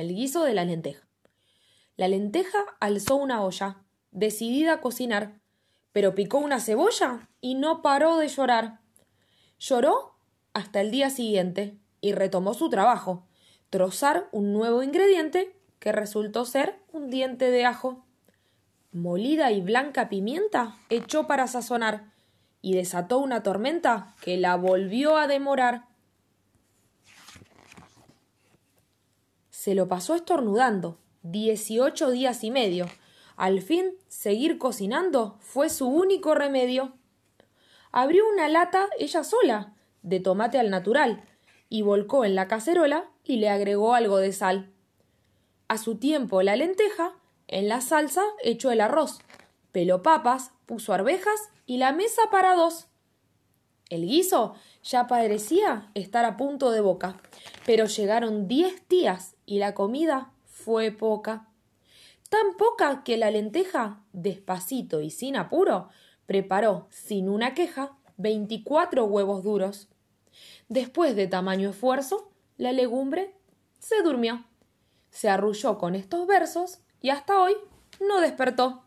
el guiso de la lenteja. La lenteja alzó una olla, decidida a cocinar, pero picó una cebolla y no paró de llorar. Lloró hasta el día siguiente y retomó su trabajo, trozar un nuevo ingrediente que resultó ser un diente de ajo. Molida y blanca pimienta echó para sazonar y desató una tormenta que la volvió a demorar. Se lo pasó estornudando, dieciocho días y medio. Al fin, seguir cocinando fue su único remedio. Abrió una lata ella sola, de tomate al natural, y volcó en la cacerola y le agregó algo de sal. A su tiempo la lenteja, en la salsa echó el arroz, peló papas, puso arvejas y la mesa para dos. El guiso ya parecía estar a punto de boca, pero llegaron diez días y la comida fue poca. Tan poca que la lenteja, despacito y sin apuro, preparó, sin una queja, veinticuatro huevos duros. Después de tamaño esfuerzo, la legumbre se durmió. Se arrulló con estos versos y hasta hoy no despertó.